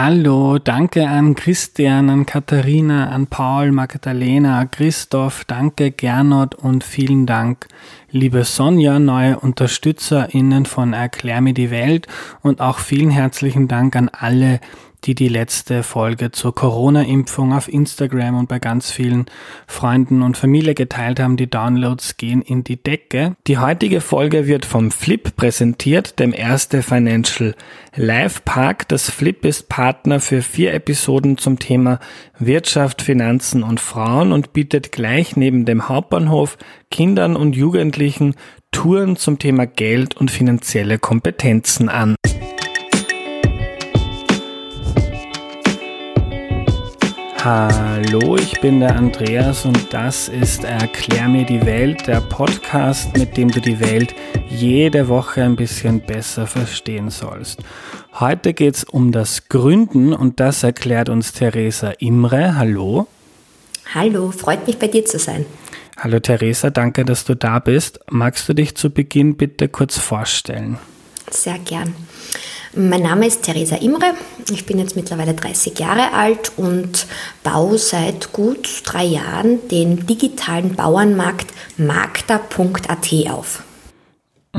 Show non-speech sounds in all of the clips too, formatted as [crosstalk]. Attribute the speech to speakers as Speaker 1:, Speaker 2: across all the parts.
Speaker 1: Hallo, danke an Christian, an Katharina, an Paul, Magdalena, Christoph, danke Gernot und vielen Dank, liebe Sonja, neue UnterstützerInnen von Erklär mir die Welt und auch vielen herzlichen Dank an alle, die die letzte Folge zur Corona-Impfung auf Instagram und bei ganz vielen Freunden und Familie geteilt haben. Die Downloads gehen in die Decke. Die heutige Folge wird vom Flip präsentiert, dem Erste Financial Live Park. Das Flip ist Partner für vier Episoden zum Thema Wirtschaft, Finanzen und Frauen und bietet gleich neben dem Hauptbahnhof Kindern und Jugendlichen Touren zum Thema Geld und finanzielle Kompetenzen an. Hallo, ich bin der Andreas und das ist Erklär mir die Welt, der Podcast, mit dem du die Welt jede Woche ein bisschen besser verstehen sollst. Heute geht es um das Gründen und das erklärt uns Theresa Imre. Hallo.
Speaker 2: Hallo, freut mich bei dir zu sein.
Speaker 1: Hallo Theresa, danke, dass du da bist. Magst du dich zu Beginn bitte kurz vorstellen?
Speaker 2: Sehr gern. Mein Name ist Theresa Imre. Ich bin jetzt mittlerweile 30 Jahre alt und baue seit gut drei Jahren den digitalen Bauernmarkt magda.at auf.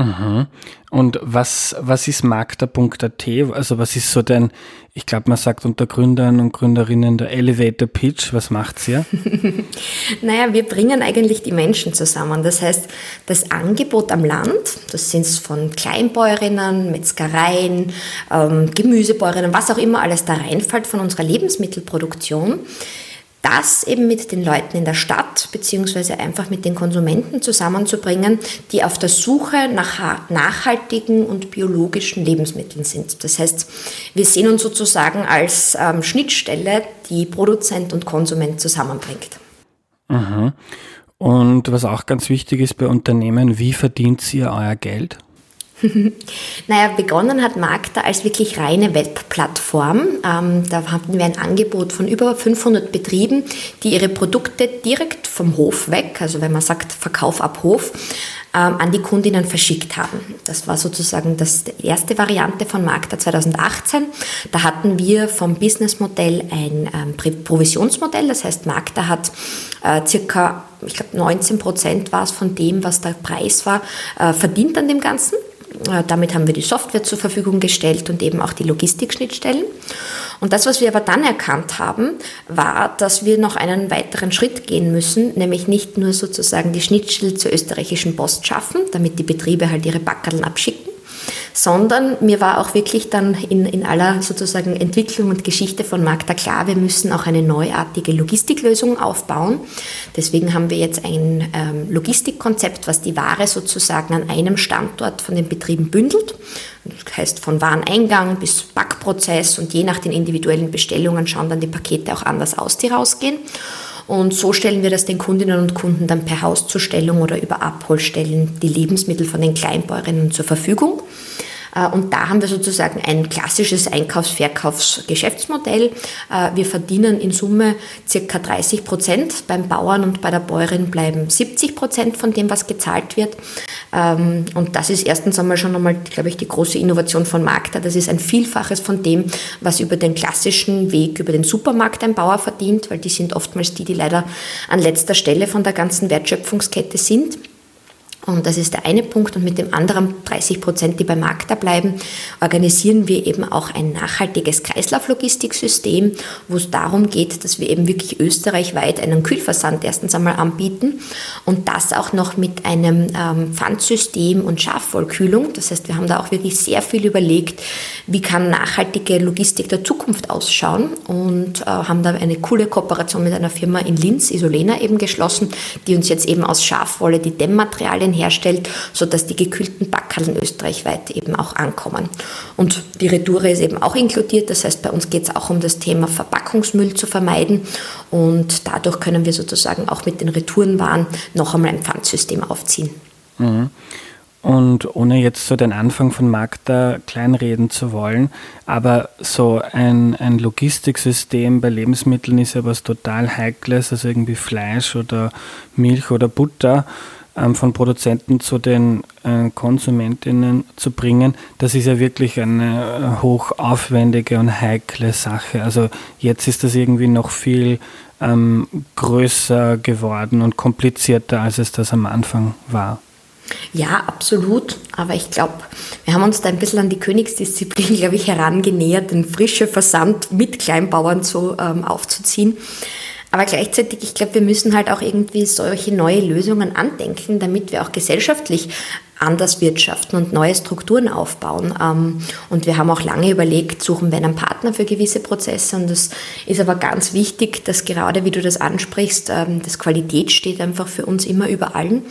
Speaker 1: Mhm. Und was, was ist magda.at? Also was ist so denn, ich glaube, man sagt unter Gründern und Gründerinnen der Elevator Pitch. Was macht's hier? [laughs]
Speaker 2: naja, wir bringen eigentlich die Menschen zusammen. Das heißt, das Angebot am Land, das sind von Kleinbäuerinnen, Metzgereien, ähm, Gemüsebäuerinnen, was auch immer alles da reinfällt von unserer Lebensmittelproduktion, das eben mit den Leuten in der Stadt beziehungsweise einfach mit den Konsumenten zusammenzubringen, die auf der Suche nach nachhaltigen und biologischen Lebensmitteln sind. Das heißt, wir sehen uns sozusagen als ähm, Schnittstelle, die Produzent und Konsument zusammenbringt.
Speaker 1: Mhm. Und was auch ganz wichtig ist bei Unternehmen, wie verdient ihr euer Geld? [laughs]
Speaker 2: naja, begonnen hat Magda als wirklich reine Webplattform. Ähm, da hatten wir ein Angebot von über 500 Betrieben, die ihre Produkte direkt vom Hof weg, also wenn man sagt Verkauf ab Hof, ähm, an die Kundinnen verschickt haben. Das war sozusagen das, die erste Variante von Magda 2018. Da hatten wir vom Businessmodell ein ähm, Provisionsmodell, das heißt Magda hat äh, circa, ich glaube 19 Prozent war es von dem, was der Preis war, äh, verdient an dem Ganzen. Äh, damit haben wir die Software zur Verfügung gestellt und eben auch die Logistikschnittstellen. Und das, was wir aber dann erkannt haben, war, dass wir noch einen weiteren Schritt gehen müssen, nämlich nicht nur sozusagen die Schnittstelle zur österreichischen Post schaffen, damit die Betriebe halt ihre Backerln abschicken, sondern mir war auch wirklich dann in, in aller sozusagen Entwicklung und Geschichte von Magda klar, wir müssen auch eine neuartige Logistiklösung aufbauen. Deswegen haben wir jetzt ein ähm, Logistikkonzept, was die Ware sozusagen an einem Standort von den Betrieben bündelt. Das heißt von Wareneingang bis Backprozess und je nach den individuellen Bestellungen schauen dann die Pakete auch anders aus, die rausgehen. Und so stellen wir das den Kundinnen und Kunden dann per Hauszustellung oder über Abholstellen die Lebensmittel von den Kleinbäuerinnen zur Verfügung. Äh, und da haben wir sozusagen ein klassisches Einkaufs-Verkaufsgeschäftsmodell. Äh, wir verdienen in Summe circa 30 Prozent. Beim Bauern und bei der Bäuerin bleiben 70 Prozent von dem, was gezahlt wird. Ähm, und das ist erstens einmal schon einmal, glaube ich, die große Innovation von Magda. Das ist ein Vielfaches von dem, was über den klassischen Weg, über den Supermarkt ein Bauer verdient, weil die sind oftmals die, die leider an letzter Stelle von der ganzen Wertschöpfungskette sind. Und das ist der eine Punkt. Und mit dem anderen 30 Prozent, die bei Magda bleiben, organisieren wir eben auch ein nachhaltiges Kreislauflogistiksystem, wo es darum geht, dass wir eben wirklich österreichweit einen Kühlversand erstens einmal anbieten und das auch noch mit einem ähm, Pfandsystem und Schafwollkühlung. Das heißt, wir haben da auch wirklich sehr viel überlegt, wie kann nachhaltige Logistik der Zukunft ausschauen und äh, haben da eine coole Kooperation mit einer Firma in Linz, Isolena, eben geschlossen, die uns jetzt eben aus Schafwolle die Dämmmaterialien Materialien herstellt, sodass die gekühlten Backhallen österreichweit eben auch ankommen. Und die Retoure ist eben auch inkludiert, das heißt, bei uns geht es auch um das Thema Verpackungsmüll zu vermeiden und dadurch können wir sozusagen auch mit den Retourenwaren noch einmal ein Pfandsystem aufziehen.
Speaker 1: Mhm. Und ohne jetzt so den Anfang von Magda kleinreden zu wollen, aber so ein, ein Logistiksystem bei Lebensmitteln ist ja was total Heikles, also irgendwie Fleisch oder Milch oder Butter. Ähm, von Produzenten zu den äh, Konsumentinnen zu bringen, das ist ja wirklich eine äh, hochaufwendige und heikle Sache. Also jetzt ist das irgendwie noch viel ähm, größer geworden und komplizierter, als es das am Anfang war.
Speaker 2: Ja, absolut. Aber ich glaube, wir haben uns da ein bisschen an die Königsdisziplin, [laughs] glaube ich, herangenähert, den frischen Versand mit Kleinbauern so ähm, aufzuziehen. Aber gleichzeitig, ich glaube, wir müssen halt auch irgendwie solche neue Lösungen andenken, damit wir auch gesellschaftlich anders wirtschaften und neue Strukturen aufbauen. Ähm, und wir haben auch lange überlegt, suchen wir einen Partner für gewisse Prozesse. Und das ist aber ganz wichtig, dass gerade, wie du das ansprichst, ähm, das Qualität steht einfach für uns immer über allen.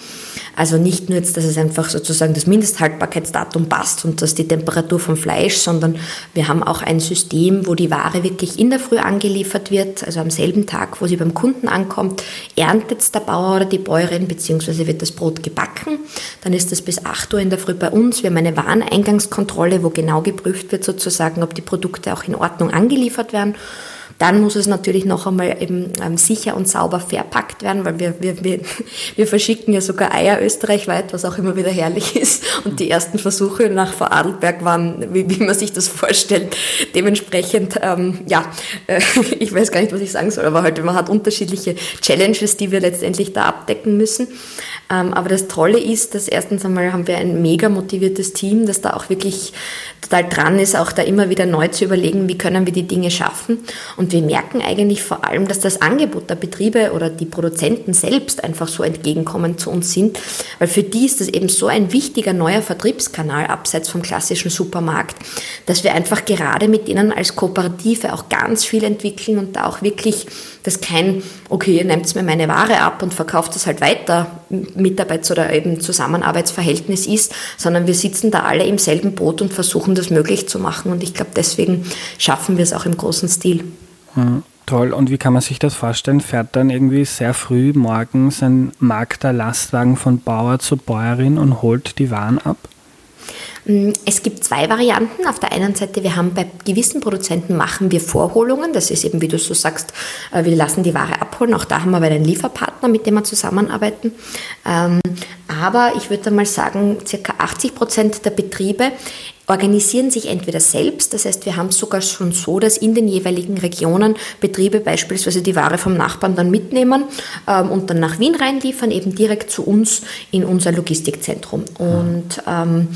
Speaker 2: Also nicht nur jetzt, dass es einfach sozusagen das Mindesthaltbarkeitsdatum passt und dass die Temperatur vom Fleisch, sondern wir haben auch ein System, wo die Ware wirklich in der Früh angeliefert wird, also am selben Tag, wo sie beim Kunden ankommt, erntet der Bauer oder die Bäuerin, beziehungsweise wird das Brot gebacken. Dann ist das bis 8 Uhr in der Früh bei uns. Wir haben eine Wareneingangskontrolle, wo genau geprüft wird sozusagen, ob die Produkte auch in Ordnung angeliefert werden. Dann muss es natürlich noch einmal eben ähm, sicher und sauber verpackt werden, weil wir, wir, wir, [laughs] wir verschicken ja sogar Eier österreichweit, was auch immer wieder herrlich [laughs] ist. Und die ersten Versuche nach Vorarlberg waren, wie, wie man sich das vorstellt, dementsprechend, ähm, ja, [laughs] äh, ich weiß gar nicht, was ich sagen soll, aber halt, man hat unterschiedliche Challenges, die wir letztendlich da abdecken müssen. Ähm, aber das Tolle ist, dass erstens einmal haben wir ein mega motiviertes Team, das da auch wirklich total dran ist, auch da immer wieder neu zu überlegen, wie können wir die Dinge schaffen. Und wir merken eigentlich vor allem, dass das Angebot der Betriebe oder die Produzenten selbst einfach so entgegenkommen zu uns sind, weil für die ist das eben so ein wichtiger neuer Vertriebskanal abseits vom klassischen Supermarkt, dass wir einfach gerade mit ihnen als Kooperative auch ganz viel entwickeln und da auch wirklich das kein, okay, ihr nehmt mir meine Ware ab und verkauft es halt weiter, Mitarbeits- oder eben Zusammenarbeitsverhältnis ist, sondern wir sitzen da alle im selben Boot und versuchen das möglich zu machen. Und ich glaube, deswegen schaffen wir es auch im großen Stil.
Speaker 1: Toll. Und wie kann man sich das vorstellen? Fährt dann irgendwie sehr früh morgens ein Magder Lastwagen von Bauer zu Bäuerin und holt die Waren ab?
Speaker 2: Mm, es gibt zwei Varianten. Auf der einen Seite, wir haben bei gewissen Produzenten machen wir Vorholungen. Das ist eben, wie du so sagst, äh, wir lassen die Ware abholen. Auch da haben wir einen Lieferpartner, mit dem wir zusammenarbeiten. Ähm, aber ich würde mal sagen, circa 80 Prozent der Betriebe organisieren sich entweder selbst, das heißt, wir haben es sogar schon so, dass in den jeweiligen Regionen Betriebe beispielsweise die Ware vom Nachbarn dann mitnehmen ähm, und dann nach Wien reinliefern, eben direkt zu uns in unser Logistikzentrum. Und ähm,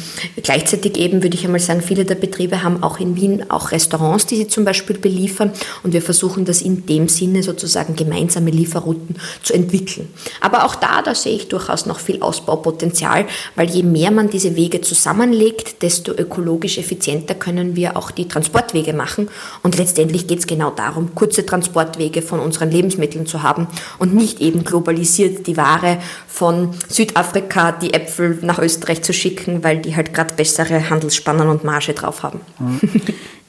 Speaker 2: gleichzeitig eben würde ich einmal sagen, viele der Betriebe haben auch in Wien auch Restaurants, die sie zum Beispiel beliefern und wir versuchen das in dem Sinne sozusagen gemeinsame Lieferrouten zu entwickeln. Aber auch da, da sehe ich durchaus noch viel Ausbaupotenzial, weil je mehr man diese Wege zusammenlegt, desto ökologischer ökologisch effizienter können wir auch die Transportwege machen. Und letztendlich geht es genau darum, kurze Transportwege von unseren Lebensmitteln zu haben und nicht eben globalisiert die Ware von Südafrika, die Äpfel nach Österreich zu schicken, weil die halt gerade bessere Handelsspannen und Marge drauf haben. [laughs]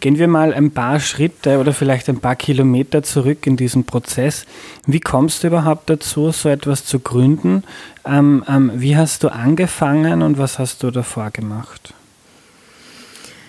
Speaker 1: Gehen wir mal ein paar Schritte oder vielleicht ein paar Kilometer zurück in diesem Prozess. Wie kommst du überhaupt dazu, so etwas zu gründen? Ähm, ähm, wie hast du angefangen und was hast du davor gemacht?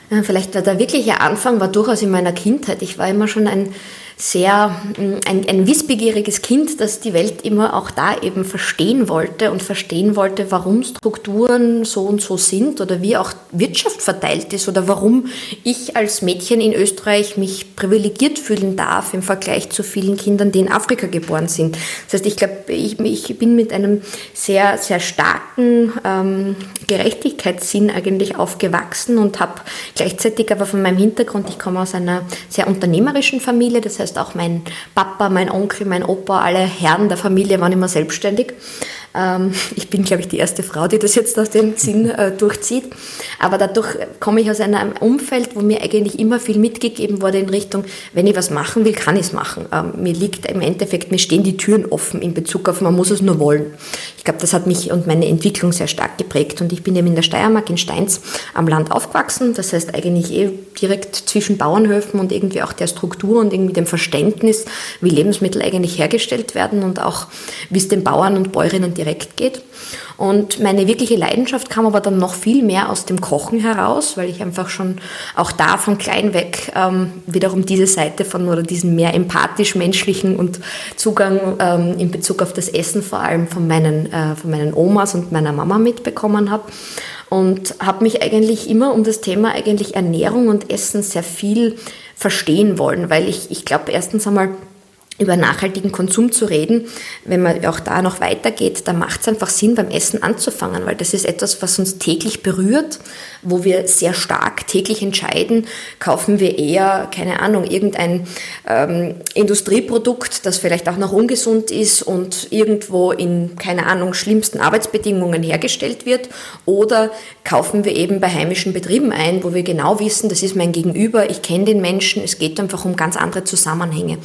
Speaker 2: Vielleicht war der wirkliche Anfang war durchaus in meiner Kindheit. Ich war immer schon ein sehr mm, ein, ein wissbegieriges Kind, das die Welt immer auch da eben verstehen wollte und verstehen wollte, warum Strukturen so und so sind oder wie auch Wirtschaft verteilt ist oder warum ich als Mädchen in Österreich mich privilegiert fühlen darf im Vergleich zu vielen Kindern, die in Afrika geboren sind. Das heißt, ich glaube, ich, ich bin mit einem sehr, sehr starken ähm, Gerechtigkeitssinn eigentlich aufgewachsen und habe gleichzeitig aber von meinem Hintergrund, ich komme aus einer sehr unternehmerischen Familie, das heißt, heißt auch mein Papa, mein Onkel, mein Opa, alle Herren der Familie waren immer selbstständig. Ähm, ich bin, glaube ich, die erste Frau, die das jetzt aus dem Sinn äh, durchzieht. Aber dadurch komme ich aus einem Umfeld, wo mir eigentlich immer viel mitgegeben wurde in Richtung, wenn ich was machen will, kann ich es machen. Ähm, mir liegt im Endeffekt, mir stehen die Türen offen in Bezug auf, man muss es nur wollen. Ich glaube, das hat mich und meine Entwicklung sehr stark geprägt. Und ich bin eben in der Steiermark, in Steins, am Land aufgewachsen. Das heißt eigentlich eh direkt zwischen Bauernhöfen und irgendwie auch der Struktur und irgendwie dem Verständnis, wie Lebensmittel eigentlich hergestellt werden und auch wie es den Bauern und Bäuerinnen direkt geht. Und meine wirkliche Leidenschaft kam aber dann noch viel mehr aus dem Kochen heraus, weil ich einfach schon auch da von klein weg ähm, wiederum diese Seite von oder diesen mehr empathisch-menschlichen und Zugang ähm, in Bezug auf das Essen vor allem von meinen, äh, von meinen Omas und meiner Mama mitbekommen habe und habe mich eigentlich immer um das Thema eigentlich Ernährung und Essen sehr viel verstehen wollen, weil ich, ich glaube erstens einmal, über nachhaltigen Konsum zu reden, wenn man auch da noch weitergeht, dann macht es einfach Sinn, beim Essen anzufangen, weil das ist etwas, was uns täglich berührt, wo wir sehr stark täglich entscheiden, kaufen wir eher, keine Ahnung, irgendein ähm, Industrieprodukt, das vielleicht auch noch ungesund ist und irgendwo in, keine Ahnung, schlimmsten Arbeitsbedingungen hergestellt wird, oder kaufen wir eben bei heimischen Betrieben ein, wo wir genau wissen, das ist mein Gegenüber, ich kenne den Menschen, es geht einfach um ganz andere Zusammenhänge.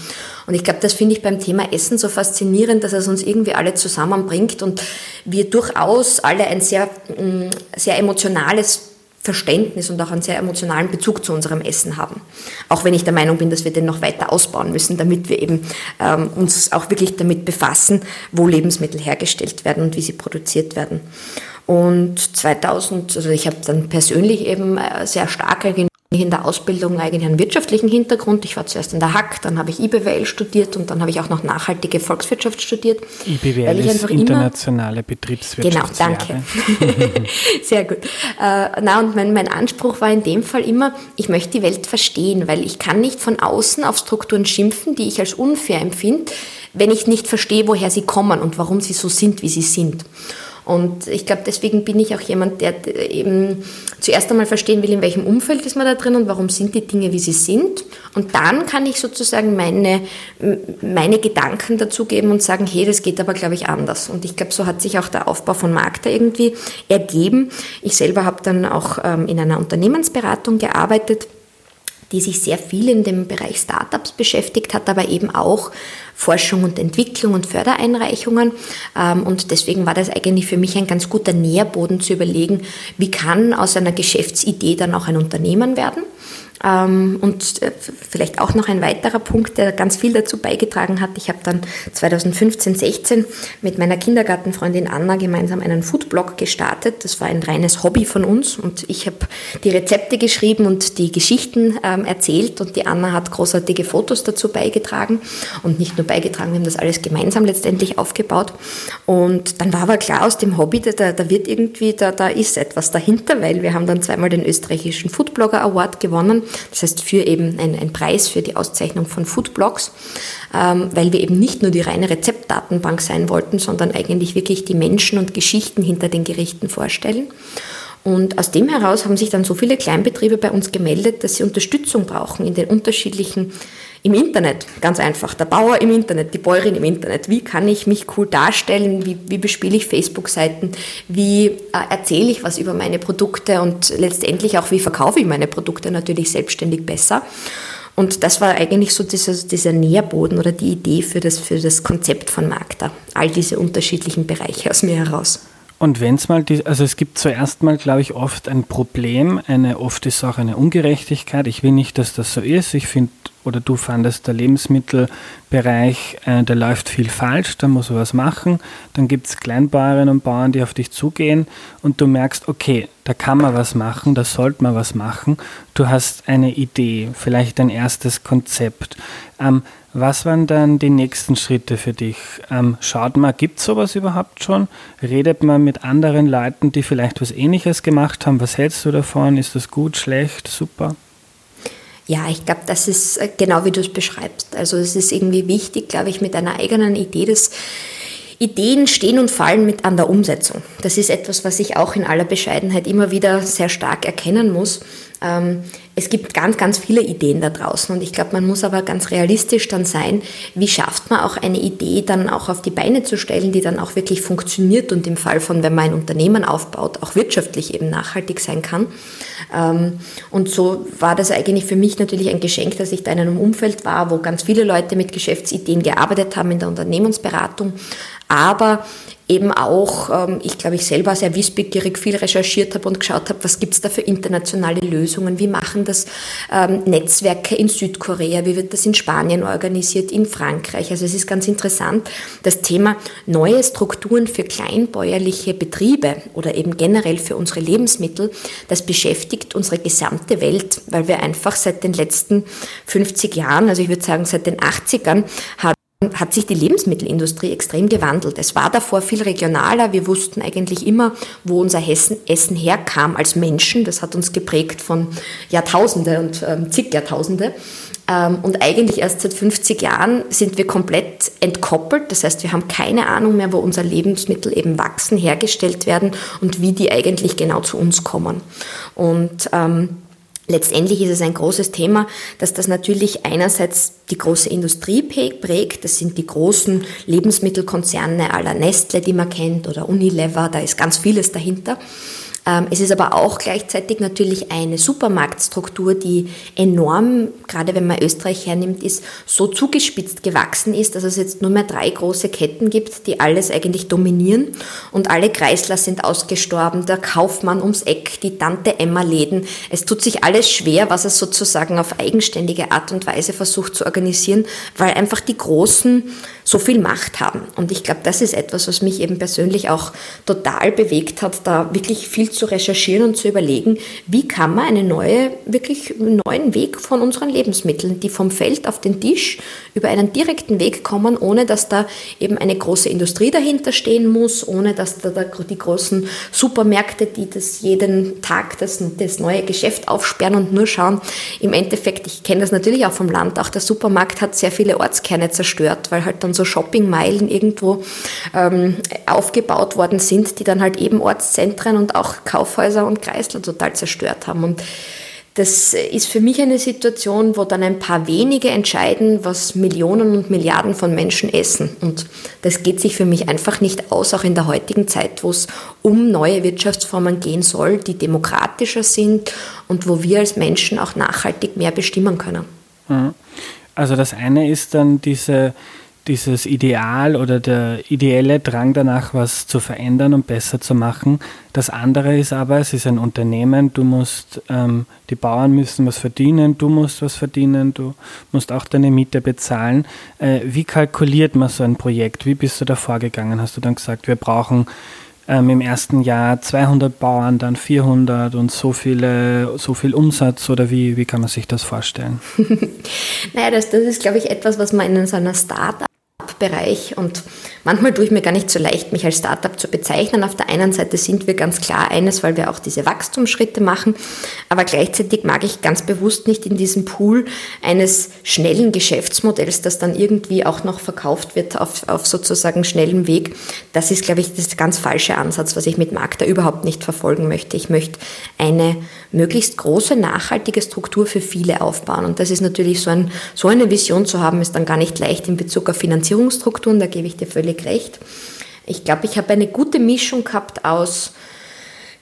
Speaker 2: Und ich glaube, das finde ich beim Thema Essen so faszinierend, dass es uns irgendwie alle zusammenbringt und wir durchaus alle ein sehr, mm, sehr emotionales Verständnis und auch einen sehr emotionalen Bezug zu unserem Essen haben. Auch wenn ich der Meinung bin, dass wir den noch weiter ausbauen müssen, damit wir eben ähm, uns auch wirklich damit befassen, wo Lebensmittel hergestellt werden und wie sie produziert werden. Und 2000, also ich habe dann persönlich eben äh, sehr starke in der Ausbildung eigentlich einen wirtschaftlichen Hintergrund. Ich war zuerst in der Hack, dann habe ich IBWL studiert und dann habe ich auch noch nachhaltige Volkswirtschaft studiert.
Speaker 1: IBWL ist internationale Betriebswirtschaft.
Speaker 2: Genau, danke. [laughs] Sehr gut. Äh, na, und mein, mein Anspruch war in dem Fall immer, ich möchte die Welt verstehen, weil ich kann nicht von außen auf Strukturen schimpfen, die ich als unfair empfinde, wenn ich nicht verstehe, woher sie kommen und warum sie so sind, wie sie sind. Und ich glaube, deswegen bin ich auch jemand, der eben zuerst einmal verstehen will, in welchem Umfeld ist man da drin und warum sind die Dinge, wie sie sind. Und dann kann ich sozusagen meine, meine Gedanken dazugeben und sagen, hey, das geht aber, glaube ich, anders. Und ich glaube, so hat sich auch der Aufbau von Markta irgendwie ergeben. Ich selber habe dann auch ähm, in einer Unternehmensberatung gearbeitet die sich sehr viel in dem Bereich Startups beschäftigt hat, aber eben auch Forschung und Entwicklung und Fördereinreichungen. Ähm, und deswegen war das eigentlich für mich ein ganz guter Nährboden zu überlegen, wie kann aus einer Geschäftsidee dann auch ein Unternehmen werden. Ähm, und äh, vielleicht auch noch ein weiterer Punkt, der ganz viel dazu beigetragen hat. Ich habe dann 2015, 16 mit meiner Kindergartenfreundin Anna gemeinsam einen Foodblog gestartet. Das war ein reines Hobby von uns und ich habe die Rezepte geschrieben und die Geschichten ähm, erzählt und die Anna hat großartige Fotos dazu beigetragen und nicht nur beigetragen, wir haben das alles gemeinsam letztendlich aufgebaut. Und dann war aber klar aus dem Hobby, da, da wird irgendwie, da, da ist etwas dahinter, weil wir haben dann zweimal den österreichischen Foodblogger Award gewonnen das heißt für eben einen Preis für die Auszeichnung von Foodblogs, ähm, weil wir eben nicht nur die reine Rezeptdatenbank sein wollten, sondern eigentlich wirklich die Menschen und Geschichten hinter den Gerichten vorstellen. Und aus dem heraus haben sich dann so viele Kleinbetriebe bei uns gemeldet, dass sie Unterstützung brauchen in den unterschiedlichen im Internet, ganz einfach. Der Bauer im Internet, die Bäuerin im Internet. Wie kann ich mich cool darstellen? Wie, wie bespiele ich Facebook-Seiten? Wie äh, erzähle ich was über meine Produkte? Und letztendlich auch, wie verkaufe ich meine Produkte natürlich selbstständig besser? Und das war eigentlich so dieser, dieser Nährboden oder die Idee für das, für das Konzept von Magda. All diese unterschiedlichen Bereiche aus mir heraus.
Speaker 1: Und wenn es mal, die, also es gibt zuerst mal, glaube ich, oft ein Problem, eine, oft ist auch eine Ungerechtigkeit. Ich will nicht, dass das so ist. Ich finde, oder du fandest, der Lebensmittelbereich, äh, der läuft viel falsch, da muss man was machen. Dann gibt es Kleinbauerinnen und Bauern, die auf dich zugehen und du merkst, okay, da kann man was machen, da sollte man was machen. Du hast eine Idee, vielleicht ein erstes Konzept. Ähm, was waren dann die nächsten Schritte für dich? Ähm, schaut mal, gibt es sowas überhaupt schon? Redet man mit anderen Leuten, die vielleicht was Ähnliches gemacht haben? Was hältst du davon? Ist das gut, schlecht, super?
Speaker 2: Ja, ich glaube, das ist äh, genau wie du es beschreibst. Also es ist irgendwie wichtig, glaube ich, mit einer eigenen Idee, dass Ideen stehen und fallen mit an der Umsetzung. Das ist etwas, was ich auch in aller Bescheidenheit immer wieder sehr stark erkennen muss. Ähm, es gibt ganz, ganz viele Ideen da draußen und ich glaube, man muss aber ganz realistisch dann sein, wie schafft man auch eine Idee dann auch auf die Beine zu stellen, die dann auch wirklich funktioniert und im Fall von, wenn man ein Unternehmen aufbaut, auch wirtschaftlich eben nachhaltig sein kann. Ähm, und so war das eigentlich für mich natürlich ein Geschenk, dass ich da in einem Umfeld war, wo ganz viele Leute mit Geschäftsideen gearbeitet haben in der Unternehmensberatung, aber eben auch, ähm, ich glaube, ich selber sehr wissbegierig viel recherchiert habe und geschaut habe, was gibt es da für internationale Lösungen, wie machen das ähm, Netzwerke in Südkorea, wie wird das in Spanien organisiert, in Frankreich. Also es ist ganz interessant, das Thema neue Strukturen für kleinbäuerliche Betriebe oder eben generell für unsere Lebensmittel, das beschäftigt unsere gesamte Welt, weil wir einfach seit den letzten 50 Jahren, also ich würde sagen seit den 80ern, haben hat sich die Lebensmittelindustrie extrem gewandelt. Es war davor viel regionaler. Wir wussten eigentlich immer, wo unser Essen herkam als Menschen. Das hat uns geprägt von Jahrtausende und ähm, zig Jahrtausende. Ähm, und eigentlich erst seit 50 Jahren sind wir komplett entkoppelt. Das heißt, wir haben keine Ahnung mehr, wo unsere Lebensmittel eben wachsen, hergestellt werden und wie die eigentlich genau zu uns kommen. Und ähm, Letztendlich ist es ein großes Thema, dass das natürlich einerseits die große Industrie prägt. Das sind die großen Lebensmittelkonzerne aller Nestle, die man kennt, oder Unilever, da ist ganz vieles dahinter. Ähm, es ist aber auch gleichzeitig natürlich eine Supermarktstruktur, die enorm, gerade wenn man Österreich hernimmt, ist so zugespitzt gewachsen ist, dass es jetzt nur mehr drei große Ketten gibt, die alles eigentlich dominieren und alle Kreisler sind ausgestorben, der Kaufmann ums Eck, die Tante Emma Läden. Es tut sich alles schwer, was es sozusagen auf eigenständige Art und Weise versucht zu organisieren, weil einfach die Großen so viel Macht haben. Und ich glaube, das ist etwas, was mich eben persönlich auch total bewegt hat, da wirklich viel zu recherchieren und zu überlegen, wie kann man einen neue, wirklich neuen Weg von unseren Lebensmitteln, die vom Feld auf den Tisch über einen direkten Weg kommen, ohne dass da eben eine große Industrie dahinter stehen muss, ohne dass da die großen Supermärkte, die das jeden Tag das, das neue Geschäft aufsperren und nur schauen. Im Endeffekt, ich kenne das natürlich auch vom Land, auch der Supermarkt hat sehr viele Ortskerne zerstört, weil halt dann so Shoppingmeilen irgendwo ähm, aufgebaut worden sind, die dann halt eben Ortszentren und auch Kaufhäuser und Kreisler total zerstört haben. Und das ist für mich eine Situation, wo dann ein paar wenige entscheiden, was Millionen und Milliarden von Menschen essen. Und das geht sich für mich einfach nicht aus, auch in der heutigen Zeit, wo es um neue Wirtschaftsformen gehen soll, die demokratischer sind und wo wir als Menschen auch nachhaltig mehr bestimmen können.
Speaker 1: Mhm. Also das eine ist dann diese dieses Ideal oder der ideelle Drang danach, was zu verändern und besser zu machen. Das andere ist aber, es ist ein Unternehmen, du musst, ähm, die Bauern müssen was verdienen, du musst was verdienen, du musst auch deine Miete bezahlen. Äh, wie kalkuliert man so ein Projekt? Wie bist du da vorgegangen? Hast du dann gesagt, wir brauchen ähm, im ersten Jahr 200 Bauern, dann 400 und so, viele, so viel Umsatz oder wie, wie kann man sich das vorstellen? [laughs]
Speaker 2: naja, das, das ist, glaube ich, etwas, was man in so einer Startup Bereich und manchmal tue ich mir gar nicht so leicht, mich als Startup zu bezeichnen. Auf der einen Seite sind wir ganz klar eines, weil wir auch diese Wachstumsschritte machen, aber gleichzeitig mag ich ganz bewusst nicht in diesem Pool eines schnellen Geschäftsmodells, das dann irgendwie auch noch verkauft wird auf, auf sozusagen schnellem Weg. Das ist, glaube ich, das ganz falsche Ansatz, was ich mit Markta überhaupt nicht verfolgen möchte. Ich möchte eine möglichst große, nachhaltige Struktur für viele aufbauen. Und das ist natürlich so, ein, so eine Vision zu haben, ist dann gar nicht leicht in Bezug auf Finanzierungsstrukturen, da gebe ich dir völlig recht. Ich glaube, ich habe eine gute Mischung gehabt aus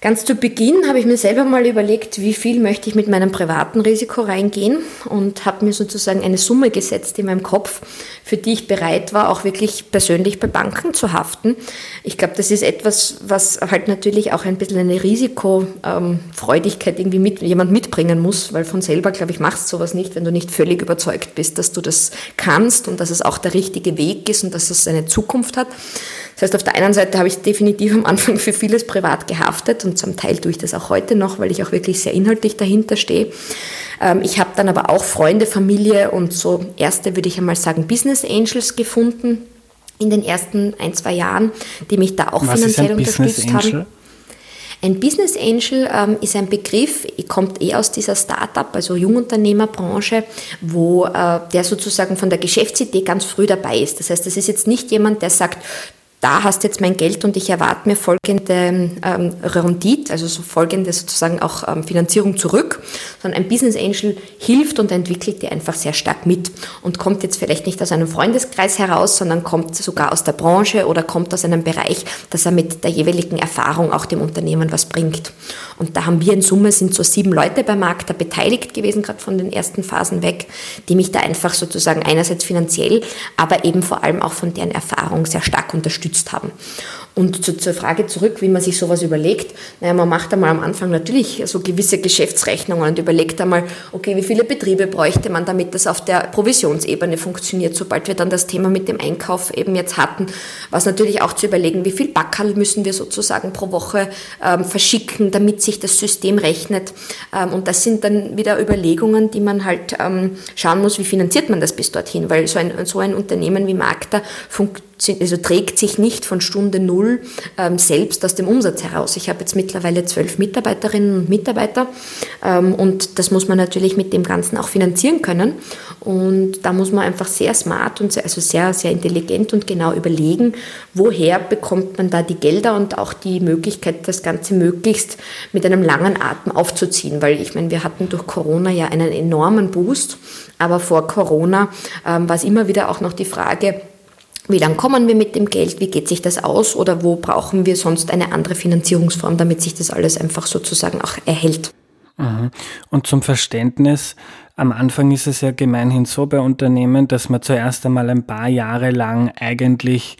Speaker 2: Ganz zu Beginn habe ich mir selber mal überlegt, wie viel möchte ich mit meinem privaten Risiko reingehen und habe mir sozusagen eine Summe gesetzt in meinem Kopf, für die ich bereit war, auch wirklich persönlich bei Banken zu haften. Ich glaube, das ist etwas, was halt natürlich auch ein bisschen eine Risikofreudigkeit irgendwie mit, jemand mitbringen muss, weil von selber, glaube ich, machst du sowas nicht, wenn du nicht völlig überzeugt bist, dass du das kannst und dass es auch der richtige Weg ist und dass es eine Zukunft hat. Das heißt, auf der einen Seite habe ich definitiv am Anfang für vieles privat gehaftet und zum Teil tue ich das auch heute noch, weil ich auch wirklich sehr inhaltlich dahinter stehe. Ähm, ich habe dann aber auch Freunde, Familie und so erste, würde ich einmal sagen, Business Angels gefunden in den ersten ein, zwei Jahren, die mich da auch Was finanziell unterstützt haben. Ein Business Angel ähm, ist ein Begriff, kommt eh aus dieser Startup, also Jungunternehmerbranche, wo äh, der sozusagen von der Geschäftsidee ganz früh dabei ist. Das heißt, das ist jetzt nicht jemand, der sagt, da hast jetzt mein Geld und ich erwarte mir folgende ähm, Rendite, also so folgende sozusagen auch ähm, Finanzierung zurück, sondern ein Business Angel hilft und entwickelt dir einfach sehr stark mit und kommt jetzt vielleicht nicht aus einem Freundeskreis heraus, sondern kommt sogar aus der Branche oder kommt aus einem Bereich, dass er mit der jeweiligen Erfahrung auch dem Unternehmen was bringt. Und da haben wir in Summe sind so sieben Leute beim Markt da beteiligt gewesen, gerade von den ersten Phasen weg, die mich da einfach sozusagen einerseits finanziell, aber eben vor allem auch von deren Erfahrung sehr stark unterstützen unterstützt haben. Und zu, zur Frage zurück, wie man sich sowas überlegt. Naja, man macht einmal am Anfang natürlich so gewisse Geschäftsrechnungen und überlegt einmal, okay, wie viele Betriebe bräuchte man, damit das auf der Provisionsebene funktioniert. Sobald wir dann das Thema mit dem Einkauf eben jetzt hatten, was natürlich auch zu überlegen, wie viel Backerl müssen wir sozusagen pro Woche ähm, verschicken, damit sich das System rechnet. Ähm, und das sind dann wieder Überlegungen, die man halt ähm, schauen muss, wie finanziert man das bis dorthin, weil so ein, so ein Unternehmen wie Magda funktioniert also trägt sich nicht von Stunde Null ähm, selbst aus dem Umsatz heraus. Ich habe jetzt mittlerweile zwölf Mitarbeiterinnen und Mitarbeiter ähm, und das muss man natürlich mit dem Ganzen auch finanzieren können. Und da muss man einfach sehr smart und sehr, also sehr, sehr intelligent und genau überlegen, woher bekommt man da die Gelder und auch die Möglichkeit, das Ganze möglichst mit einem langen Atem aufzuziehen. Weil ich meine, wir hatten durch Corona ja einen enormen Boost, aber vor Corona ähm, war es immer wieder auch noch die Frage, wie lange kommen wir mit dem Geld? Wie geht sich das aus? Oder wo brauchen wir sonst eine andere Finanzierungsform, damit sich das alles einfach sozusagen auch erhält?
Speaker 1: Und zum Verständnis, am Anfang ist es ja gemeinhin so bei Unternehmen, dass man zuerst einmal ein paar Jahre lang eigentlich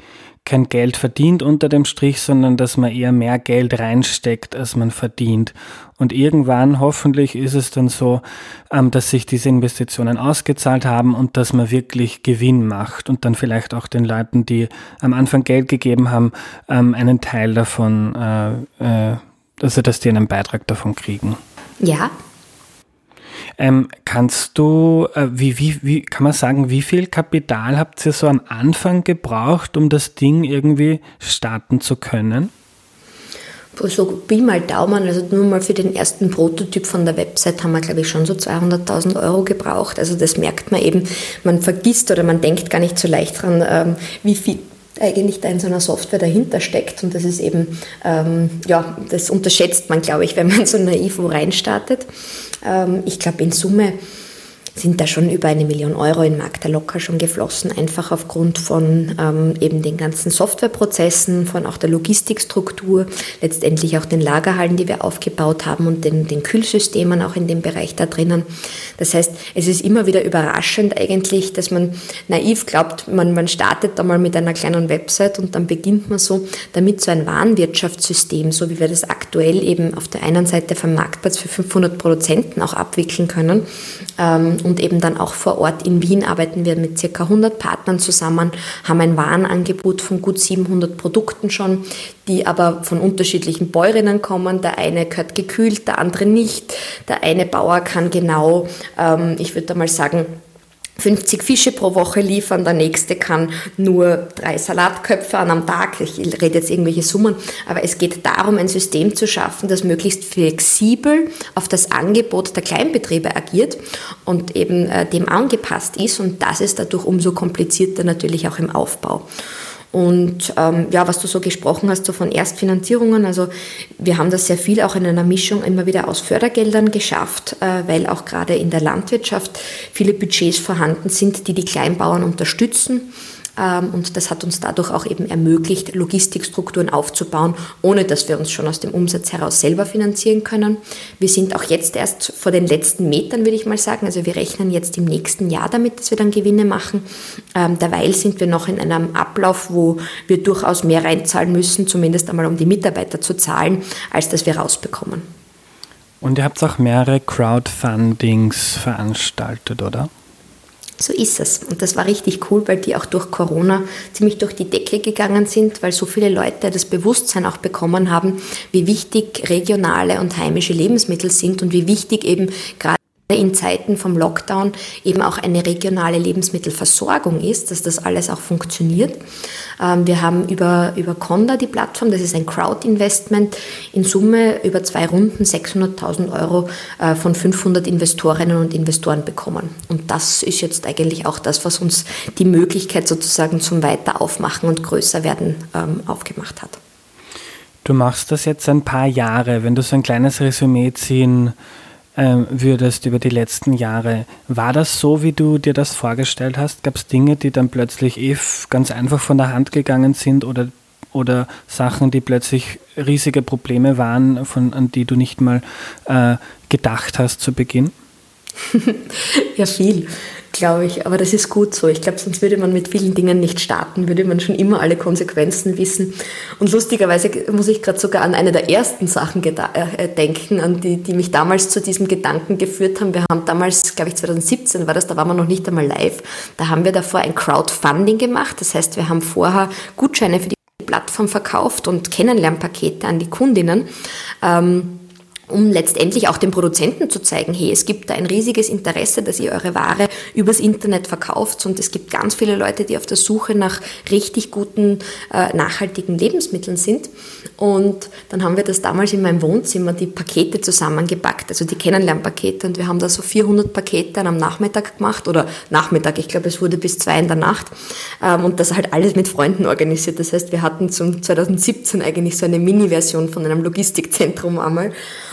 Speaker 1: kein Geld verdient unter dem Strich, sondern dass man eher mehr Geld reinsteckt, als man verdient. Und irgendwann, hoffentlich, ist es dann so, ähm, dass sich diese Investitionen ausgezahlt haben und dass man wirklich Gewinn macht und dann vielleicht auch den Leuten, die am Anfang Geld gegeben haben, ähm, einen Teil davon, äh, äh, also dass die einen Beitrag davon kriegen.
Speaker 2: Ja,
Speaker 1: ähm, kannst du, äh, wie, wie, wie, kann man sagen, wie viel Kapital habt ihr so am Anfang gebraucht, um das Ding irgendwie starten zu können?
Speaker 2: so Pi mal Daumen, also nur mal für den ersten Prototyp von der Website haben wir, glaube ich, schon so 200.000 Euro gebraucht. Also das merkt man eben, man vergisst oder man denkt gar nicht so leicht dran, ähm, wie viel eigentlich da in so einer Software dahinter steckt. Und das ist eben, ähm, ja, das unterschätzt man, glaube ich, wenn man so naiv wo reinstartet. Ähm, ich glaube, in Summe sind da schon über eine Million Euro in Magda locker schon geflossen, einfach aufgrund von ähm, eben den ganzen Softwareprozessen, von auch der Logistikstruktur, letztendlich auch den Lagerhallen, die wir aufgebaut haben und den, den Kühlsystemen auch in dem Bereich da drinnen. Das heißt, es ist immer wieder überraschend eigentlich, dass man naiv glaubt, man, man startet da mal mit einer kleinen Website und dann beginnt man so, damit so ein Warenwirtschaftssystem, so wie wir das aktuell eben auf der einen Seite vom Marktplatz für 500 Produzenten auch abwickeln können, ähm, und eben dann auch vor Ort in Wien arbeiten wir mit circa 100 Partnern zusammen, haben ein Warenangebot von gut 700 Produkten schon, die aber von unterschiedlichen Bäuerinnen kommen. Der eine gehört gekühlt, der andere nicht. Der eine Bauer kann genau, ähm, ich würde mal sagen, 50 Fische pro Woche liefern, der nächste kann nur drei Salatköpfe an am Tag. Ich rede jetzt irgendwelche Summen, aber es geht darum, ein System zu schaffen, das möglichst flexibel auf das Angebot der Kleinbetriebe agiert und eben äh, dem angepasst ist und das ist dadurch umso komplizierter natürlich auch im Aufbau. Und ähm, ja, was du so gesprochen hast, so von Erstfinanzierungen, also wir haben das sehr viel auch in einer Mischung immer wieder aus Fördergeldern geschafft, äh, weil auch gerade in der Landwirtschaft viele Budgets vorhanden sind, die die Kleinbauern unterstützen. Ähm, und das hat uns dadurch auch eben ermöglicht, Logistikstrukturen aufzubauen, ohne dass wir uns schon aus dem Umsatz heraus selber finanzieren können. Wir sind auch jetzt erst vor den letzten Metern, würde ich mal sagen. Also wir rechnen jetzt im nächsten Jahr damit, dass wir dann Gewinne machen. Ähm, derweil sind wir noch in einem Ablauf, wo wir durchaus mehr reinzahlen müssen, zumindest einmal um die Mitarbeiter zu zahlen, als dass wir rausbekommen.
Speaker 1: Und ihr habt auch mehrere Crowdfundings veranstaltet, oder?
Speaker 2: So ist es. Und das war richtig cool, weil die auch durch Corona ziemlich durch die Decke gegangen sind, weil so viele Leute das Bewusstsein auch bekommen haben, wie wichtig regionale und heimische Lebensmittel sind und wie wichtig eben gerade in Zeiten vom Lockdown eben auch eine regionale Lebensmittelversorgung ist, dass das alles auch funktioniert. Ähm, wir haben über, über Conda die Plattform, das ist ein Crowd-Investment, in Summe über zwei Runden 600.000 Euro äh, von 500 Investorinnen und Investoren bekommen. Und das ist jetzt eigentlich auch das, was uns die Möglichkeit sozusagen zum Weiteraufmachen und Größerwerden ähm, aufgemacht hat.
Speaker 1: Du machst das jetzt ein paar Jahre. Wenn du so ein kleines Resümee ziehen ähm, würdest über die letzten Jahre. War das so, wie du dir das vorgestellt hast? Gab es Dinge, die dann plötzlich eh ganz einfach von der Hand gegangen sind oder, oder Sachen, die plötzlich riesige Probleme waren, von, an die du nicht mal äh, gedacht hast zu Beginn? [laughs]
Speaker 2: ja, viel. Glaube ich. Aber das ist gut so. Ich glaube, sonst würde man mit vielen Dingen nicht starten, würde man schon immer alle Konsequenzen wissen. Und lustigerweise muss ich gerade sogar an eine der ersten Sachen äh, denken, an die, die mich damals zu diesem Gedanken geführt haben. Wir haben damals, glaube ich, 2017 war das, da waren wir noch nicht einmal live. Da haben wir davor ein Crowdfunding gemacht. Das heißt, wir haben vorher Gutscheine für die Plattform verkauft und Kennenlernpakete an die Kundinnen. Ähm, um letztendlich auch den Produzenten zu zeigen, hey, es gibt da ein riesiges Interesse, dass ihr eure Ware übers Internet verkauft und es gibt ganz viele Leute, die auf der Suche nach richtig guten, äh, nachhaltigen Lebensmitteln sind. Und dann haben wir das damals in meinem Wohnzimmer die Pakete zusammengepackt, also die Kennenlernpakete und wir haben da so 400 Pakete am Nachmittag gemacht oder Nachmittag, ich glaube es wurde bis zwei in der Nacht ähm, und das halt alles mit Freunden organisiert. Das heißt, wir hatten zum 2017 eigentlich so eine Mini-Version von einem Logistikzentrum einmal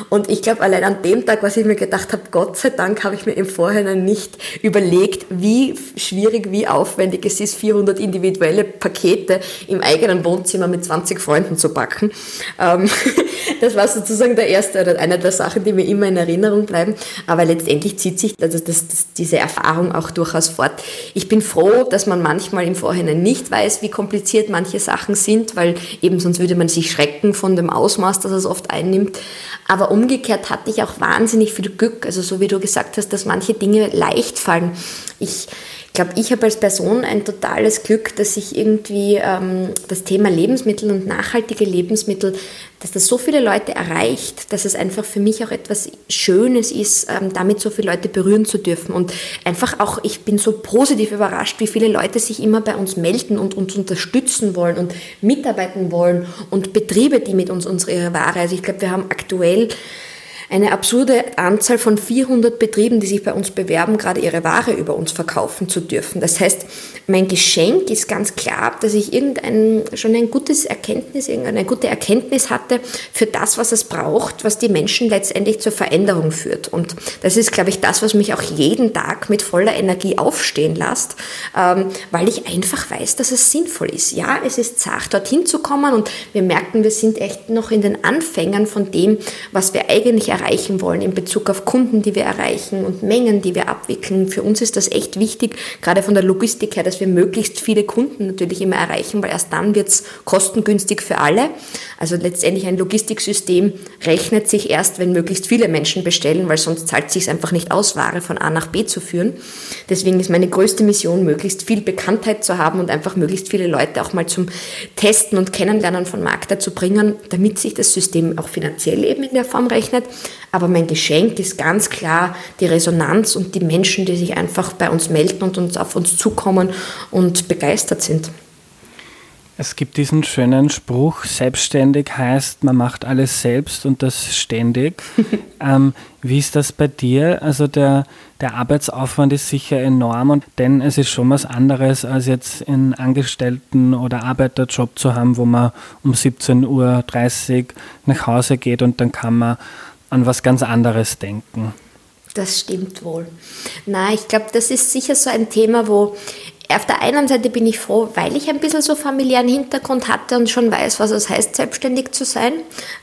Speaker 2: und ich glaube, allein an dem Tag, was ich mir gedacht habe, Gott sei Dank habe ich mir im Vorhinein nicht überlegt, wie schwierig, wie aufwendig es ist, 400 individuelle Pakete im eigenen Wohnzimmer mit 20 Freunden zu backen. Ähm, [laughs] das war sozusagen der erste oder eine der Sachen, die mir immer in Erinnerung bleiben. Aber letztendlich zieht sich also das, das, diese Erfahrung auch durchaus fort. Ich bin froh, dass man manchmal im Vorhinein nicht weiß, wie kompliziert manche Sachen sind, weil eben sonst würde man sich schrecken von dem Ausmaß, das es oft einnimmt. Aber umgekehrt hatte ich auch wahnsinnig viel Glück. Also so wie du gesagt hast, dass manche Dinge leicht fallen. Ich glaube, ich habe als Person ein totales Glück, dass ich irgendwie ähm, das Thema Lebensmittel und nachhaltige Lebensmittel, dass das so viele Leute erreicht, dass es einfach für mich auch etwas Schönes ist, ähm, damit so viele Leute berühren zu dürfen. Und einfach auch, ich bin so positiv überrascht, wie viele Leute sich immer bei uns melden und uns unterstützen wollen und mitarbeiten wollen und Betriebe, die mit uns unsere Ware. Also ich glaube, wir haben aktuell eine absurde Anzahl von 400 Betrieben, die sich bei uns bewerben, gerade ihre Ware über uns verkaufen zu dürfen. Das heißt, mein Geschenk ist ganz klar, dass ich irgendein, schon ein gutes Erkenntnis, eine gute Erkenntnis hatte für das, was es braucht, was die Menschen letztendlich zur Veränderung führt. Und das ist, glaube ich, das, was mich auch jeden Tag mit voller Energie aufstehen lässt, ähm, weil ich einfach weiß, dass es sinnvoll ist. Ja, es ist zart, dorthin zu kommen und wir merken, wir sind echt noch in den Anfängern von dem, was wir eigentlich erreichen wollen in Bezug auf Kunden, die wir erreichen und Mengen, die wir abwickeln. Für uns ist das echt wichtig, gerade von der Logistik her, dass wir möglichst viele Kunden natürlich immer erreichen, weil erst dann wird es kostengünstig für alle. Also letztendlich ein Logistiksystem rechnet sich erst, wenn möglichst viele Menschen bestellen, weil sonst zahlt es sich einfach nicht aus, Ware von A nach B zu führen. Deswegen ist meine größte Mission, möglichst viel Bekanntheit zu haben und einfach möglichst viele Leute auch mal zum Testen und Kennenlernen von Markter zu bringen, damit sich das System auch finanziell eben in der Form rechnet. Aber mein Geschenk ist ganz klar die Resonanz und die Menschen, die sich einfach bei uns melden und uns auf uns zukommen und begeistert sind.
Speaker 1: Es gibt diesen schönen Spruch, selbstständig heißt, man macht alles selbst und das ständig. [laughs] ähm, wie ist das bei dir? Also der, der Arbeitsaufwand ist sicher enorm, und, denn es ist schon was anderes, als jetzt einen Angestellten- oder Arbeiterjob zu haben, wo man um 17.30 Uhr nach Hause geht und dann kann man an was ganz anderes denken.
Speaker 2: Das stimmt wohl. Na, ich glaube, das ist sicher so ein Thema, wo auf der einen Seite bin ich froh, weil ich ein bisschen so familiären Hintergrund hatte und schon weiß, was es heißt, selbstständig zu sein.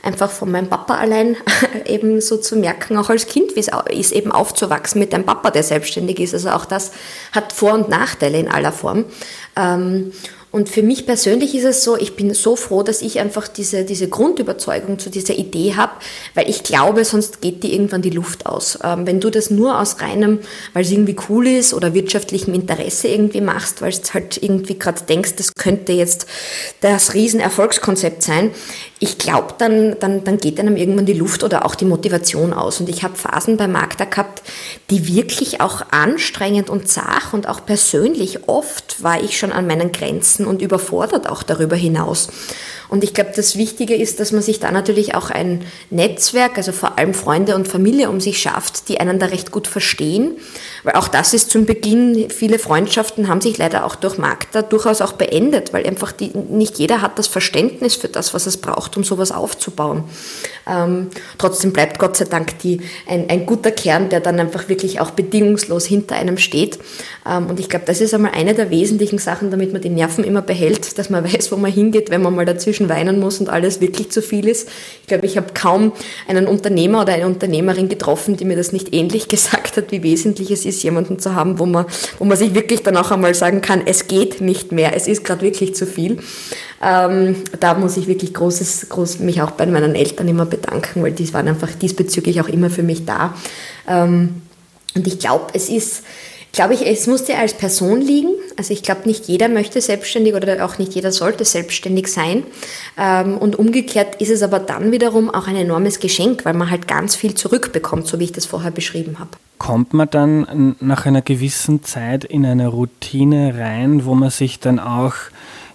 Speaker 2: Einfach von meinem Papa allein [laughs] eben so zu merken, auch als Kind, wie es ist, eben aufzuwachsen mit einem Papa, der selbstständig ist. Also auch das hat Vor- und Nachteile in aller Form. Ähm, und für mich persönlich ist es so, ich bin so froh, dass ich einfach diese, diese Grundüberzeugung zu dieser Idee habe, weil ich glaube, sonst geht die irgendwann die Luft aus. Ähm, wenn du das nur aus reinem, weil es irgendwie cool ist oder wirtschaftlichem Interesse irgendwie machst, weil es halt irgendwie gerade denkst, das könnte jetzt das Riesenerfolgskonzept sein, ich glaube, dann, dann, dann geht einem irgendwann die Luft oder auch die Motivation aus. Und ich habe Phasen bei Magda gehabt, die wirklich auch anstrengend und zach und auch persönlich oft war ich schon an meinen Grenzen und überfordert auch darüber hinaus. Und ich glaube, das Wichtige ist, dass man sich da natürlich auch ein Netzwerk, also vor allem Freunde und Familie um sich schafft, die einen da recht gut verstehen. Weil auch das ist zum Beginn, viele Freundschaften haben sich leider auch durch Magda durchaus auch beendet, weil einfach die, nicht jeder hat das Verständnis für das, was es braucht, um sowas aufzubauen. Ähm, trotzdem bleibt Gott sei Dank die, ein, ein guter Kern, der dann einfach wirklich auch bedingungslos hinter einem steht. Ähm, und ich glaube, das ist einmal eine der wesentlichen Sachen, damit man die Nerven immer behält, dass man [laughs] weiß, wo man hingeht, wenn man mal dazwischen Tränen weinen muss und alles wirklich zu viel ist. Ich glaube, ich habe kaum einen Unternehmer oder eine Unternehmerin getroffen, die mir das nicht ähnlich [laughs] gesagt hat, wie wesentlich es ist, jemanden zu haben, wo man, wo man sich wirklich dann auch einmal sagen kann, es geht nicht mehr, es ist gerade wirklich zu viel. Ähm, da muss ich wirklich großes, groß mich auch bei meinen Eltern immer bedanken, weil die waren einfach diesbezüglich auch immer für mich da. Ähm, und ich glaube, es ist, glaube ich, es muss dir als Person liegen. Also ich glaube, nicht jeder möchte selbstständig oder auch nicht jeder sollte selbstständig sein. Ähm, und umgekehrt ist es aber dann wiederum auch ein enormes Geschenk, weil man halt ganz viel zurückbekommt, so wie ich das vorher beschrieben habe.
Speaker 1: Kommt man dann nach einer gewissen Zeit in eine Routine rein, wo man sich dann auch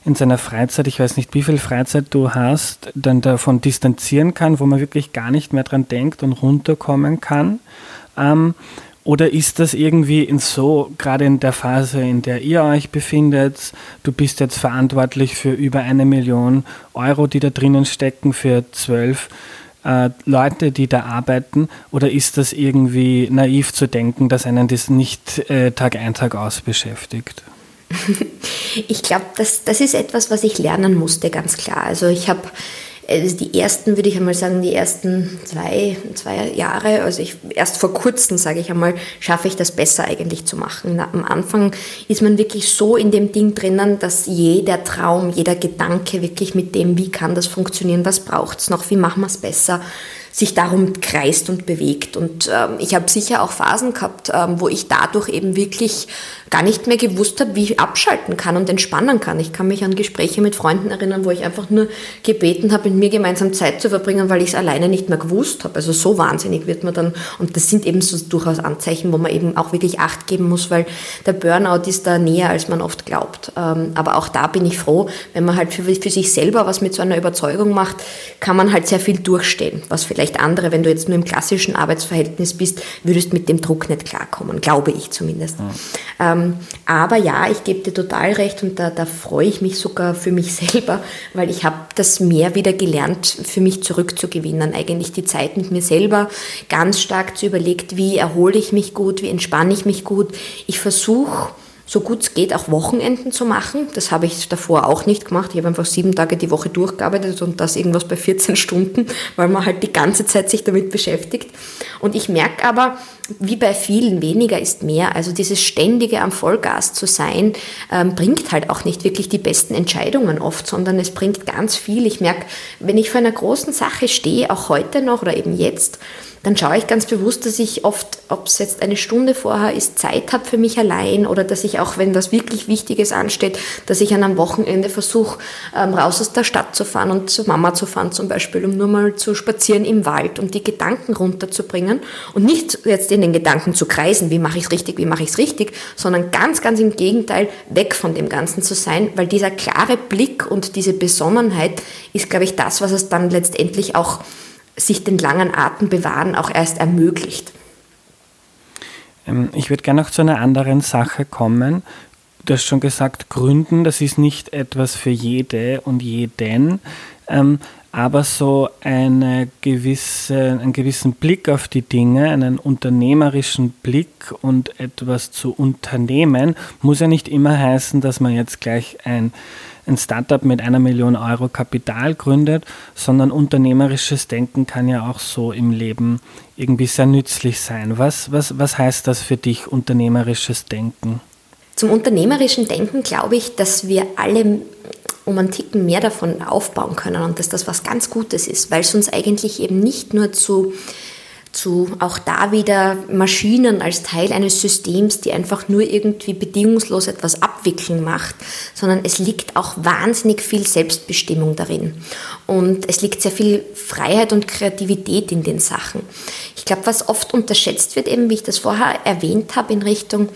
Speaker 1: in seiner Freizeit, ich weiß nicht, wie viel Freizeit du hast, dann davon distanzieren kann, wo man wirklich gar nicht mehr dran denkt und runterkommen kann? Ähm, oder ist das irgendwie in so, gerade in der Phase, in der ihr euch befindet, du bist jetzt verantwortlich für über eine Million Euro, die da drinnen stecken, für zwölf äh, Leute, die da arbeiten? Oder ist das irgendwie naiv zu denken, dass einen das nicht äh, Tag ein, Tag aus beschäftigt? [laughs]
Speaker 2: Ich glaube, das, das ist etwas, was ich lernen musste, ganz klar. Also ich habe also die ersten, würde ich einmal sagen, die ersten zwei, zwei Jahre, also ich, erst vor kurzem, sage ich einmal, schaffe ich das besser eigentlich zu machen. Am Anfang ist man wirklich so in dem Ding drinnen, dass jeder Traum, jeder Gedanke wirklich mit dem, wie kann das funktionieren, was braucht es noch, wie machen wir es besser, sich darum kreist und bewegt. Und ähm, ich habe sicher auch Phasen gehabt, ähm, wo ich dadurch eben wirklich gar nicht mehr gewusst habe, wie ich abschalten kann und entspannen kann. Ich kann mich an Gespräche mit Freunden erinnern, wo ich einfach nur gebeten habe, mit mir gemeinsam Zeit zu verbringen, weil ich es alleine nicht mehr gewusst habe. Also so wahnsinnig wird man dann, und das sind eben so durchaus Anzeichen, wo man eben auch wirklich Acht geben muss, weil der Burnout ist da näher, als man oft glaubt. Ähm, aber auch da bin ich froh, wenn man halt für, für sich selber was mit so einer Überzeugung macht, kann man halt sehr viel durchstehen, was vielleicht andere, wenn du jetzt nur im klassischen Arbeitsverhältnis bist, würdest mit dem Druck nicht klarkommen, glaube ich zumindest. Ja. Ähm, aber ja, ich gebe dir total recht und da, da freue ich mich sogar für mich [laughs] selber, weil ich habe das mehr wieder gelernt, für mich zurückzugewinnen. Eigentlich die Zeit mit mir selber ganz stark zu überlegt, wie erhole ich mich gut, wie entspanne ich mich gut. Ich versuche so gut es geht auch Wochenenden zu machen. Das habe ich davor auch nicht gemacht. Ich habe einfach sieben Tage die Woche durchgearbeitet und das irgendwas bei 14 [laughs] Stunden, weil man halt die ganze Zeit sich damit beschäftigt. Und ich merke aber, wie bei vielen, weniger ist mehr. Also dieses ständige am Vollgas zu sein, ähm, bringt halt auch nicht wirklich die besten Entscheidungen oft, sondern es bringt ganz viel. Ich merke, wenn ich vor einer großen Sache stehe, auch heute noch oder eben jetzt, dann schaue ich ganz bewusst, dass ich oft, ob es jetzt eine Stunde vorher ist, Zeit habe für mich allein oder dass ich auch, wenn was wirklich Wichtiges ansteht, dass ich an einem Wochenende versuche, ähm, raus aus der Stadt zu fahren und zur Mama zu fahren zum Beispiel, um nur mal zu spazieren im Wald und die Gedanken runterzubringen und nicht jetzt in den Gedanken zu kreisen, wie mache ich es richtig, wie mache ich es richtig, sondern ganz, ganz im Gegenteil, weg von dem Ganzen zu sein, weil dieser klare Blick und diese Besonnenheit ist, glaube ich, das, was es dann letztendlich auch sich den langen Atem bewahren auch erst ermöglicht.
Speaker 1: Ähm, ich würde gerne noch zu einer anderen Sache kommen. Du hast schon gesagt, Gründen, das ist nicht etwas für jede und jeden, ähm, aber so eine gewisse, einen gewissen Blick auf die Dinge, einen unternehmerischen Blick und etwas zu unternehmen, muss ja nicht immer heißen, dass man jetzt gleich ein ein Startup mit einer Million Euro Kapital gründet, sondern unternehmerisches Denken kann ja auch so im Leben irgendwie sehr nützlich sein. Was, was, was heißt das für dich, unternehmerisches Denken?
Speaker 2: Zum unternehmerischen Denken glaube ich, dass wir alle um einen Ticken mehr davon aufbauen können und dass das was ganz Gutes ist, weil es uns eigentlich eben nicht nur zu zu auch da wieder Maschinen als Teil eines Systems, die einfach nur irgendwie bedingungslos etwas abwickeln macht, sondern es liegt auch wahnsinnig viel Selbstbestimmung darin. Und es liegt sehr viel Freiheit und Kreativität in den Sachen. Ich glaube, was oft unterschätzt wird, eben wie ich das vorher erwähnt habe, in Richtung,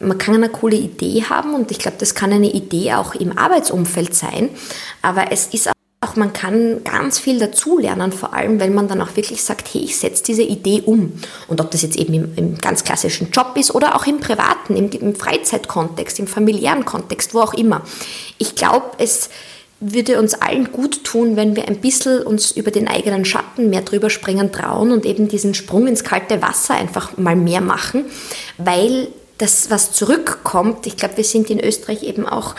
Speaker 2: man kann eine coole Idee haben und ich glaube, das kann eine Idee auch im Arbeitsumfeld sein, aber es ist auch auch man kann ganz viel dazulernen, vor allem wenn man dann auch wirklich sagt, hey, ich setze diese Idee um. Und ob das jetzt eben im, im ganz klassischen Job ist oder auch im privaten, im, im Freizeitkontext, im familiären Kontext, wo auch immer. Ich glaube, es würde uns allen gut tun, wenn wir ein bisschen uns über den eigenen Schatten mehr drüber springen trauen und eben diesen Sprung ins kalte Wasser einfach mal mehr machen, weil das, was zurückkommt, ich glaube, wir sind in Österreich eben auch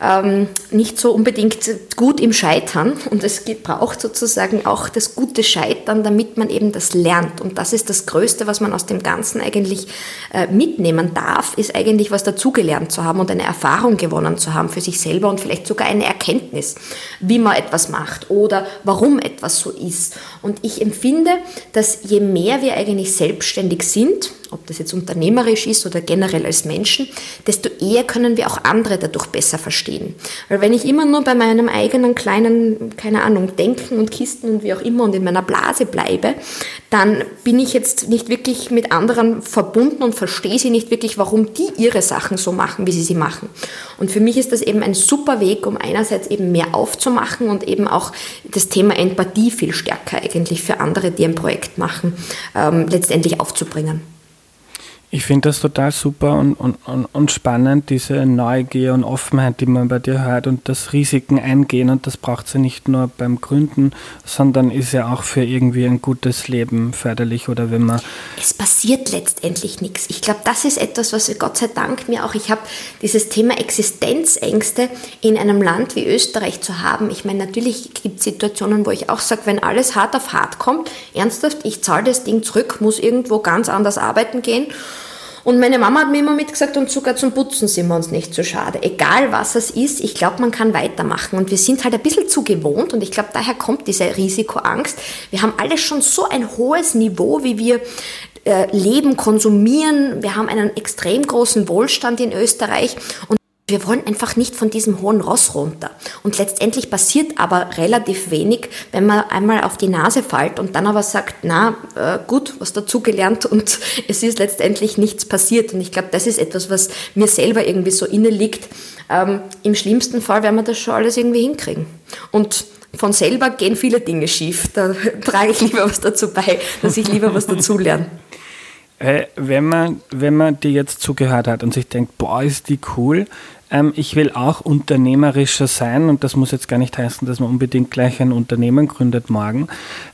Speaker 2: ähm, nicht so unbedingt gut im Scheitern und es braucht sozusagen auch das gute Scheitern, damit man eben das lernt. Und das ist das Größte, was man aus dem Ganzen eigentlich äh, mitnehmen darf, ist eigentlich was dazugelernt zu haben und eine Erfahrung gewonnen zu haben für sich selber und vielleicht sogar eine Erkenntnis, wie man etwas macht oder warum etwas so ist. Und ich empfinde, dass je mehr wir eigentlich selbstständig sind, ob das jetzt unternehmerisch ist oder generell als Menschen, desto eher können wir auch andere dadurch besser verstehen. Weil wenn ich immer nur bei meinem eigenen kleinen, keine Ahnung, Denken und Kisten und wie auch immer und in meiner Blase bleibe, dann bin ich jetzt nicht wirklich mit anderen verbunden und verstehe sie nicht wirklich, warum die ihre Sachen so machen, wie sie sie machen. Und für mich ist das eben ein super Weg, um einerseits eben mehr aufzumachen und eben auch das Thema Empathie viel stärker eigentlich für andere, die ein Projekt machen, ähm, letztendlich aufzubringen.
Speaker 1: Ich finde das total super und, und, und, und, spannend, diese Neugier und Offenheit, die man bei dir hört und das Risiken eingehen. Und das braucht sie nicht nur beim Gründen, sondern ist ja auch für irgendwie ein gutes Leben förderlich oder wenn man.
Speaker 2: Es passiert letztendlich nichts. Ich glaube, das ist etwas, was Gott sei Dank mir auch, ich habe dieses Thema Existenzängste in einem Land wie Österreich zu haben. Ich meine, natürlich gibt es Situationen, wo ich auch sage, wenn alles hart auf hart kommt, ernsthaft, ich zahle das Ding zurück, muss irgendwo ganz anders arbeiten gehen. Und meine Mama hat mir immer mitgesagt, und sogar zum Putzen sind wir uns nicht so schade. Egal was es ist, ich glaube, man kann weitermachen. Und wir sind halt ein bisschen zu gewohnt und ich glaube, daher kommt diese Risikoangst. Wir haben alle schon so ein hohes Niveau, wie wir äh, leben, konsumieren. Wir haben einen extrem großen Wohlstand in Österreich und wir wollen einfach nicht von diesem hohen Ross runter. Und letztendlich passiert aber relativ wenig, wenn man einmal auf die Nase fällt und dann aber sagt, na äh, gut, was dazugelernt [laughs] und es ist letztendlich nichts passiert. Und ich glaube, das ist etwas, was mir selber irgendwie so inne liegt. Ähm, Im schlimmsten Fall werden wir das schon alles irgendwie hinkriegen. Und von selber gehen viele Dinge schief. Da [laughs] trage ich lieber was dazu bei, dass ich lieber was dazulerne.
Speaker 1: Äh, wenn man, wenn man dir jetzt zugehört hat und sich denkt, boah, ist die cool, ähm, ich will auch unternehmerischer sein und das muss jetzt gar nicht heißen, dass man unbedingt gleich ein Unternehmen gründet morgen.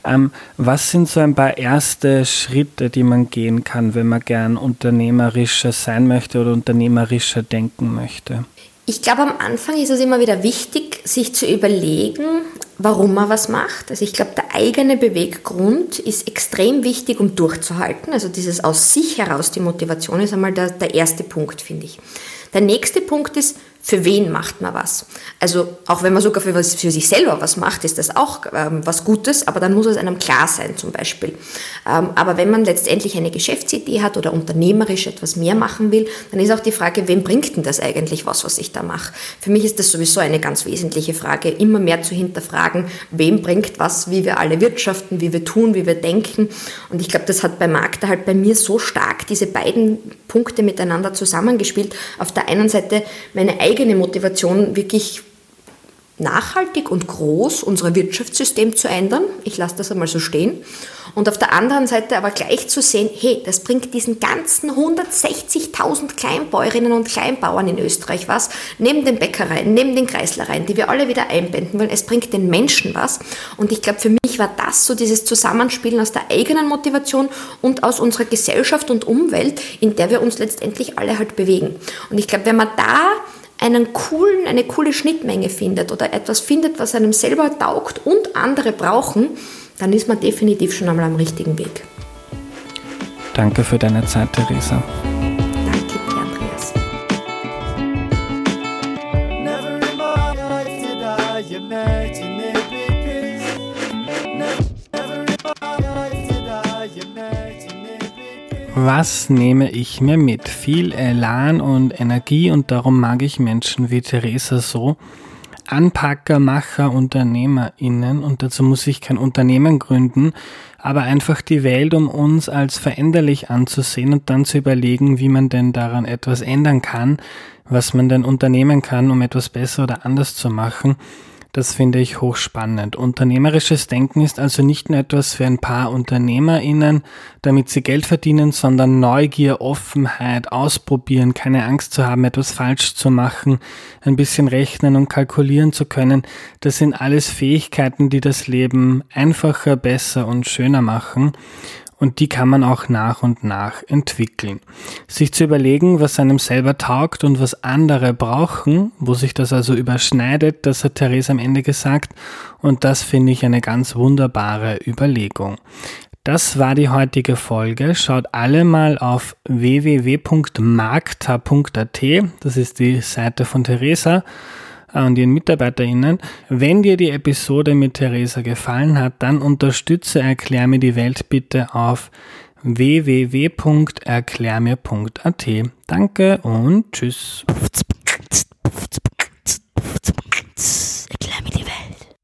Speaker 1: Ähm, was sind so ein paar erste Schritte, die man gehen kann, wenn man gern unternehmerischer sein möchte oder unternehmerischer denken möchte?
Speaker 2: Ich glaube, am Anfang ist es immer wieder wichtig, sich zu überlegen, warum man was macht. Also ich glaube, der eigene Beweggrund ist extrem wichtig, um durchzuhalten. Also dieses aus sich heraus, die Motivation ist einmal der, der erste Punkt, finde ich. Der nächste Punkt ist, für wen macht man was? Also auch wenn man sogar für, was, für sich selber was macht, ist das auch ähm, was Gutes, aber dann muss es einem klar sein zum Beispiel. Ähm, aber wenn man letztendlich eine Geschäftsidee hat oder unternehmerisch etwas mehr machen will, dann ist auch die Frage, wem bringt denn das eigentlich was, was ich da mache? Für mich ist das sowieso eine ganz wesentliche Frage, immer mehr zu hinterfragen, wem bringt was, wie wir alle wirtschaften, wie wir tun, wie wir denken. Und ich glaube, das hat bei Magda halt bei mir so stark diese beiden Punkte miteinander zusammengespielt. Auf der einen Seite meine eigene eigene Motivation, wirklich nachhaltig und groß unser Wirtschaftssystem zu ändern. Ich lasse das einmal so stehen. Und auf der anderen Seite aber gleich zu sehen, hey, das bringt diesen ganzen 160.000 Kleinbäuerinnen und Kleinbauern in Österreich was, neben den Bäckereien, neben den Kreislereien, die wir alle wieder einbinden wollen. Es bringt den Menschen was. Und ich glaube, für mich war das so dieses Zusammenspielen aus der eigenen Motivation und aus unserer Gesellschaft und Umwelt, in der wir uns letztendlich alle halt bewegen. Und ich glaube, wenn man da einen coolen, eine coole Schnittmenge findet oder etwas findet, was einem selber taugt und andere brauchen, dann ist man definitiv schon einmal am richtigen Weg.
Speaker 1: Danke für deine Zeit, Theresa. Was nehme ich mir mit? Viel Elan und Energie und darum mag ich Menschen wie Theresa so. Anpacker, Macher, UnternehmerInnen und dazu muss ich kein Unternehmen gründen, aber einfach die Welt um uns als veränderlich anzusehen und dann zu überlegen, wie man denn daran etwas ändern kann, was man denn unternehmen kann, um etwas besser oder anders zu machen das finde ich hochspannend. Unternehmerisches Denken ist also nicht nur etwas für ein paar UnternehmerInnen, damit sie Geld verdienen, sondern Neugier, Offenheit, ausprobieren, keine Angst zu haben, etwas falsch zu machen, ein bisschen rechnen und kalkulieren zu können. Das sind alles Fähigkeiten, die das Leben einfacher, besser und schöner machen. Und die kann man auch nach und nach entwickeln. Sich zu überlegen, was einem selber taugt und was andere brauchen, wo sich das also überschneidet, das hat Therese am Ende gesagt. Und das finde ich eine ganz wunderbare Überlegung. Das war die heutige Folge. Schaut alle mal auf www.markta.at. Das ist die Seite von Theresa und ihren MitarbeiterInnen. Wenn dir die Episode mit Theresa gefallen hat, dann unterstütze Erklär mir die Welt bitte auf www.erklärmir.at. Danke und tschüss.